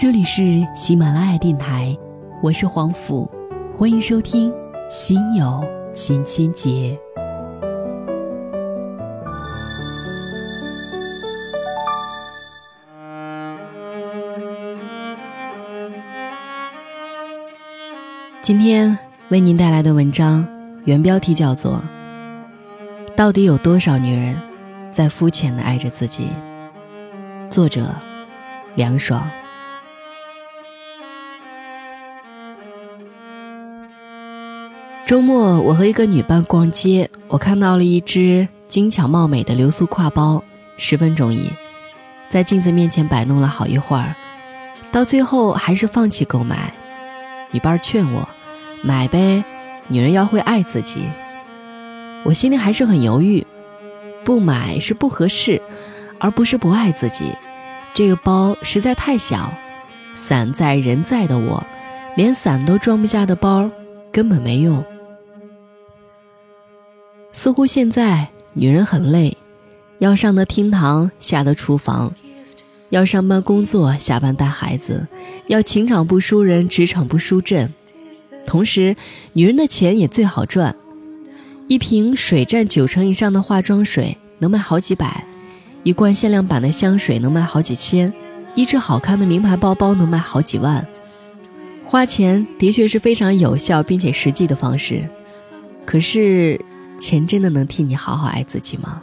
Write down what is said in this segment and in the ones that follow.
这里是喜马拉雅电台，我是黄甫，欢迎收听《心有千千结》。今天为您带来的文章，原标题叫做《到底有多少女人在肤浅的爱着自己》，作者凉爽。周末，我和一个女伴逛街，我看到了一只精巧貌美的流苏挎包，十分中意，在镜子面前摆弄了好一会儿，到最后还是放弃购买。女伴劝我买呗，女人要会爱自己。我心里还是很犹豫，不买是不合适，而不是不爱自己。这个包实在太小，伞在人在的我，连伞都装不下的包，根本没用。似乎现在女人很累，要上的厅堂，下的厨房，要上班工作，下班带孩子，要情场不输人，职场不输阵。同时，女人的钱也最好赚，一瓶水占九成以上的化妆水能卖好几百，一罐限量版的香水能卖好几千，一只好看的名牌包包能卖好几万。花钱的确是非常有效并且实际的方式，可是。钱真的能替你好好爱自己吗？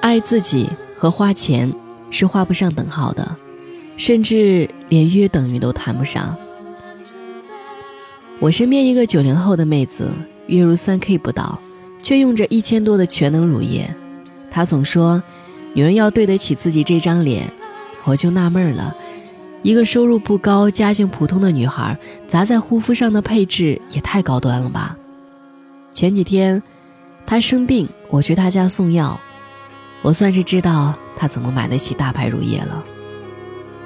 爱自己和花钱是画不上等号的，甚至连约等于都谈不上。我身边一个九零后的妹子，月入三 K 不到，却用着一千多的全能乳液。她总说，女人要对得起自己这张脸，我就纳闷了。一个收入不高、家境普通的女孩，砸在护肤上的配置也太高端了吧？前几天，他生病，我去他家送药，我算是知道他怎么买得起大牌乳液了。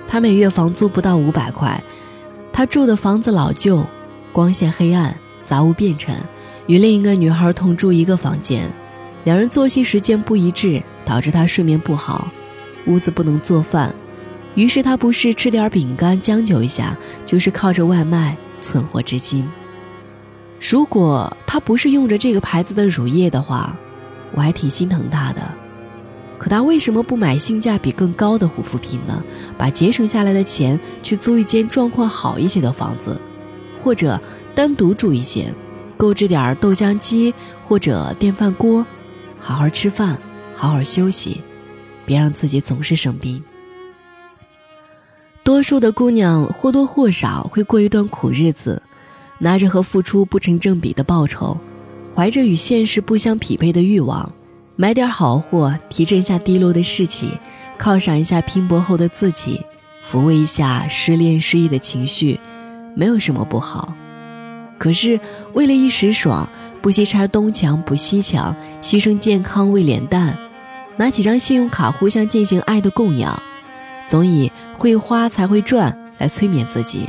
他每月房租不到五百块，他住的房子老旧，光线黑暗，杂物遍陈，与另一个女孩同住一个房间，两人作息时间不一致，导致他睡眠不好，屋子不能做饭，于是他不是吃点饼干将就一下，就是靠着外卖存活至今。如果他不是用着这个牌子的乳液的话，我还挺心疼他的。可他为什么不买性价比更高的护肤品呢？把节省下来的钱去租一间状况好一些的房子，或者单独住一间，购置点豆浆机或者电饭锅，好好吃饭，好好休息，别让自己总是生病。多数的姑娘或多或少会过一段苦日子。拿着和付出不成正比的报酬，怀着与现实不相匹配的欲望，买点好货提振一下低落的士气，犒赏一下拼搏后的自己，抚慰一下失恋失意的情绪，没有什么不好。可是为了一时爽，不惜拆东墙补西墙，牺牲健康为脸蛋，拿几张信用卡互相进行爱的供养，总以会花才会赚来催眠自己。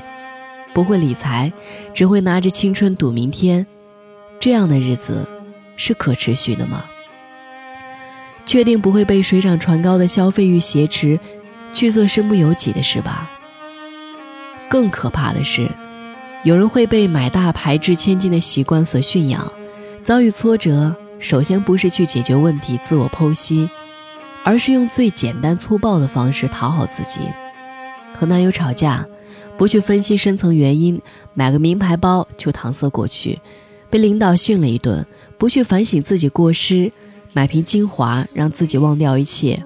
不会理财，只会拿着青春赌明天，这样的日子是可持续的吗？确定不会被水涨船高的消费欲挟持，去做身不由己的事吧？更可怕的是，有人会被买大牌值千金的习惯所驯养，遭遇挫折，首先不是去解决问题、自我剖析，而是用最简单粗暴的方式讨好自己，和男友吵架。不去分析深层原因，买个名牌包就搪塞过去；被领导训了一顿，不去反省自己过失，买瓶精华让自己忘掉一切。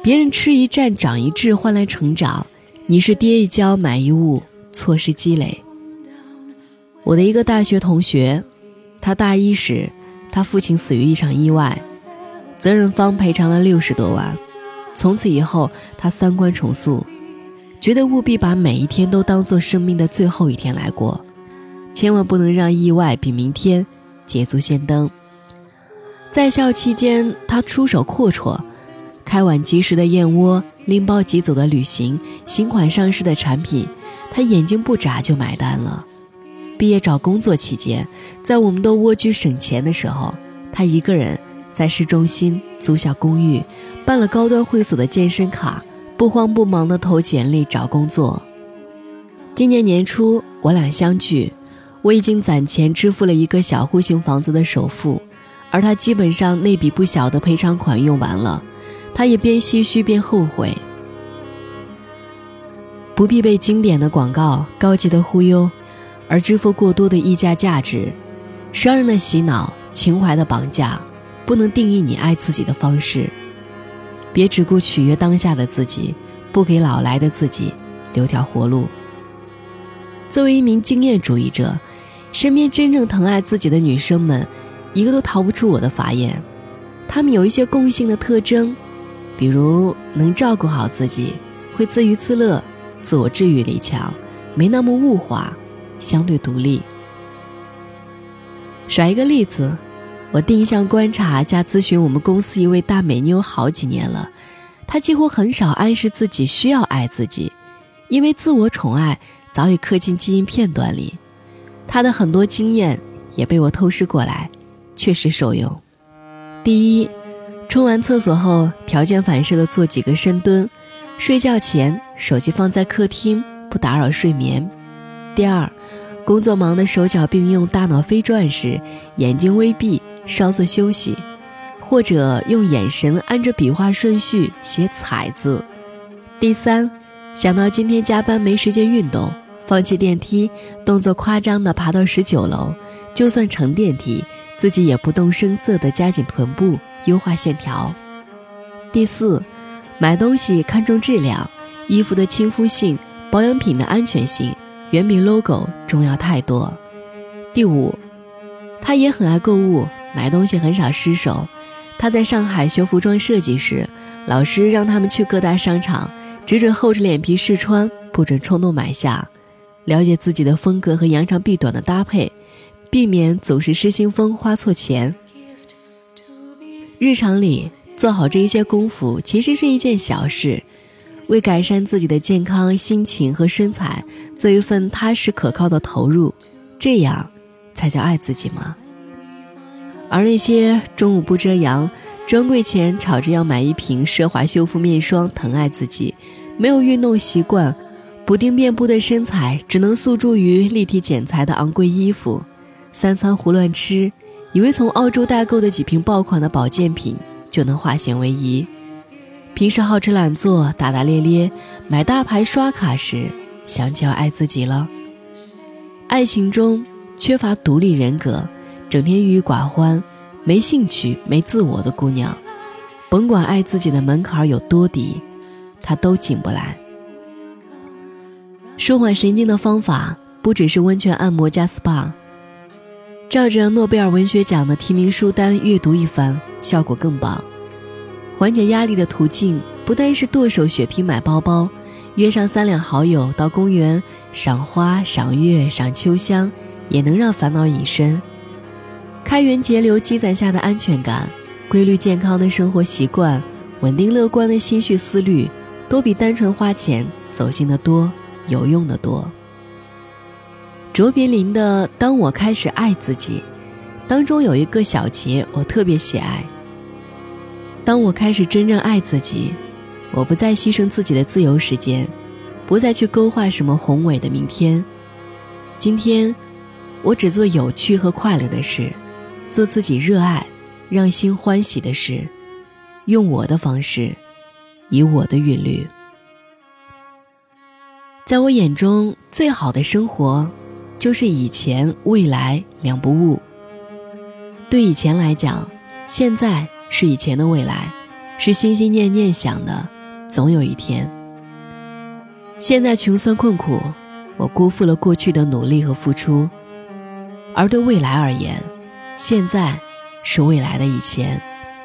别人吃一堑长一智换来成长，你是跌一跤买一物，错失积累。我的一个大学同学，他大一时，他父亲死于一场意外，责任方赔偿了六十多万，从此以后他三观重塑。觉得务必把每一天都当做生命的最后一天来过，千万不能让意外比明天捷足先登。在校期间，他出手阔绰，开碗即食的燕窝，拎包即走的旅行，新款上市的产品，他眼睛不眨就买单了。毕业找工作期间，在我们都蜗居省钱的时候，他一个人在市中心租下公寓，办了高端会所的健身卡。不慌不忙地投简历找工作。今年年初，我俩相聚，我已经攒钱支付了一个小户型房子的首付，而他基本上那笔不小的赔偿款用完了，他也边唏嘘边后悔。不必被经典的广告、高级的忽悠，而支付过多的溢价价值，商人的洗脑、情怀的绑架，不能定义你爱自己的方式。别只顾取悦当下的自己，不给老来的自己留条活路。作为一名经验主义者，身边真正疼爱自己的女生们，一个都逃不出我的法眼。她们有一些共性的特征，比如能照顾好自己，会自娱自乐。自我治愈力强，没那么物化，相对独立。甩一个例子，我定向观察加咨询我们公司一位大美妞好几年了，她几乎很少暗示自己需要爱自己，因为自我宠爱早已刻进基因片段里。她的很多经验也被我透视过来，确实受用。第一，冲完厕所后，条件反射的做几个深蹲。睡觉前，手机放在客厅，不打扰睡眠。第二，工作忙的手脚并用，大脑飞转时，眼睛微闭，稍作休息，或者用眼神按着笔画顺序写“彩”字。第三，想到今天加班没时间运动，放弃电梯，动作夸张的爬到十九楼，就算乘电梯，自己也不动声色的夹紧臀部，优化线条。第四。买东西看重质量，衣服的亲肤性，保养品的安全性，远比 logo 重要太多。第五，他也很爱购物，买东西很少失手。他在上海学服装设计时，老师让他们去各大商场，只准厚着脸皮试穿，不准冲动买下，了解自己的风格和扬长避短的搭配，避免总是失心疯花错钱。日常里。做好这一些功夫，其实是一件小事，为改善自己的健康、心情和身材做一份踏实可靠的投入，这样才叫爱自己吗？而那些中午不遮阳，专柜前吵着要买一瓶奢华修复面霜疼爱自己，没有运动习惯，补丁面部的身材只能诉诸于立体剪裁的昂贵衣服，三餐胡乱吃，以为从澳洲代购的几瓶爆款的保健品。就能化险为夷。平时好吃懒做、大大咧咧，买大牌刷卡时，想起要爱自己了。爱情中缺乏独立人格、整天郁郁寡欢、没兴趣、没自我的姑娘，甭管爱自己的门槛有多低，她都进不来。舒缓神经的方法不只是温泉按摩加 SPA，照着诺贝尔文学奖的提名书单阅读一番。效果更棒。缓解压力的途径不单是剁手血拼买包包，约上三两好友到公园赏花、赏月、赏秋香，也能让烦恼隐身。开源节流积攒下的安全感，规律健康的生活习惯，稳定乐观的心绪思虑，都比单纯花钱走心的多，有用的多。卓别林的《当我开始爱自己》当中有一个小节，我特别喜爱。当我开始真正爱自己，我不再牺牲自己的自由时间，不再去勾画什么宏伟的明天。今天，我只做有趣和快乐的事，做自己热爱、让心欢喜的事，用我的方式，以我的韵律。在我眼中，最好的生活，就是以前、未来两不误。对以前来讲，现在。是以前的未来，是心心念念想的，总有一天。现在穷酸困苦，我辜负了过去的努力和付出；而对未来而言，现在是未来的以前，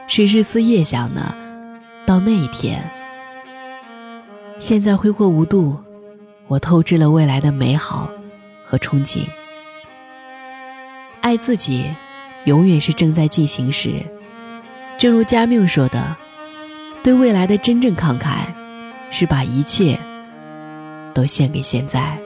是日思夜想的到那一天。现在挥霍无度，我透支了未来的美好和憧憬。爱自己，永远是正在进行时。正如加缪说的：“对未来的真正慷慨，是把一切都献给现在。”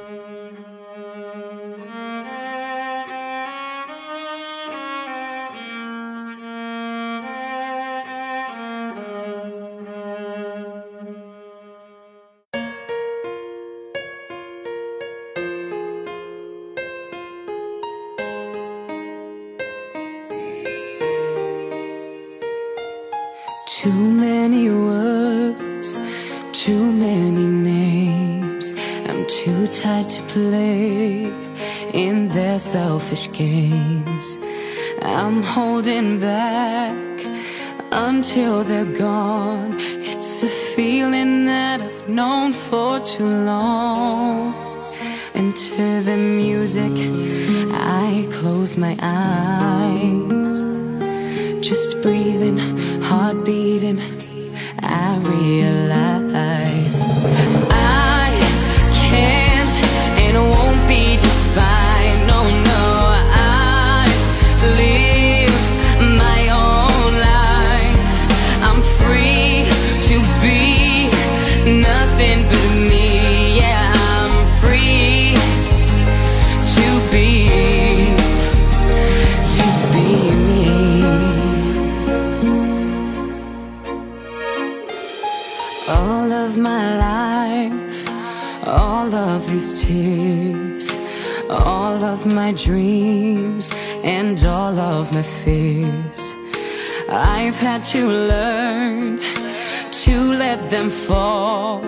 Too many words, too many names. I'm too tired to play in their selfish games. I'm holding back until they're gone. It's a feeling that I've known for too long. And to the music, I close my eyes. Just breathing, heart beating, I realize I can't all of my fears. I've had to learn to let them fall,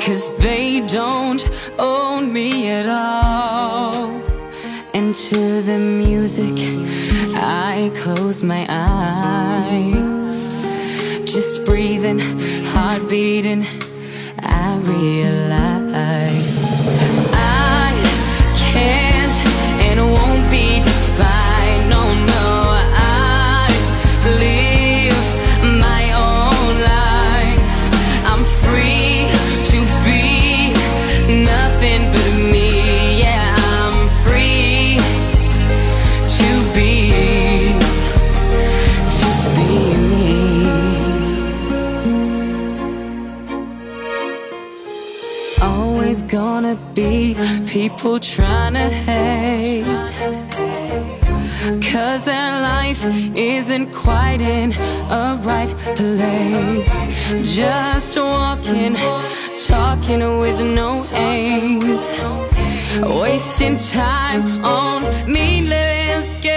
cause they don't own me at all. And to the music, I close my eyes. Just breathing, heart beating, I realize gonna be people trying to hate. Cause their life isn't quite in a right place. Just walking, talking with no aims. Wasting time on meaningless games.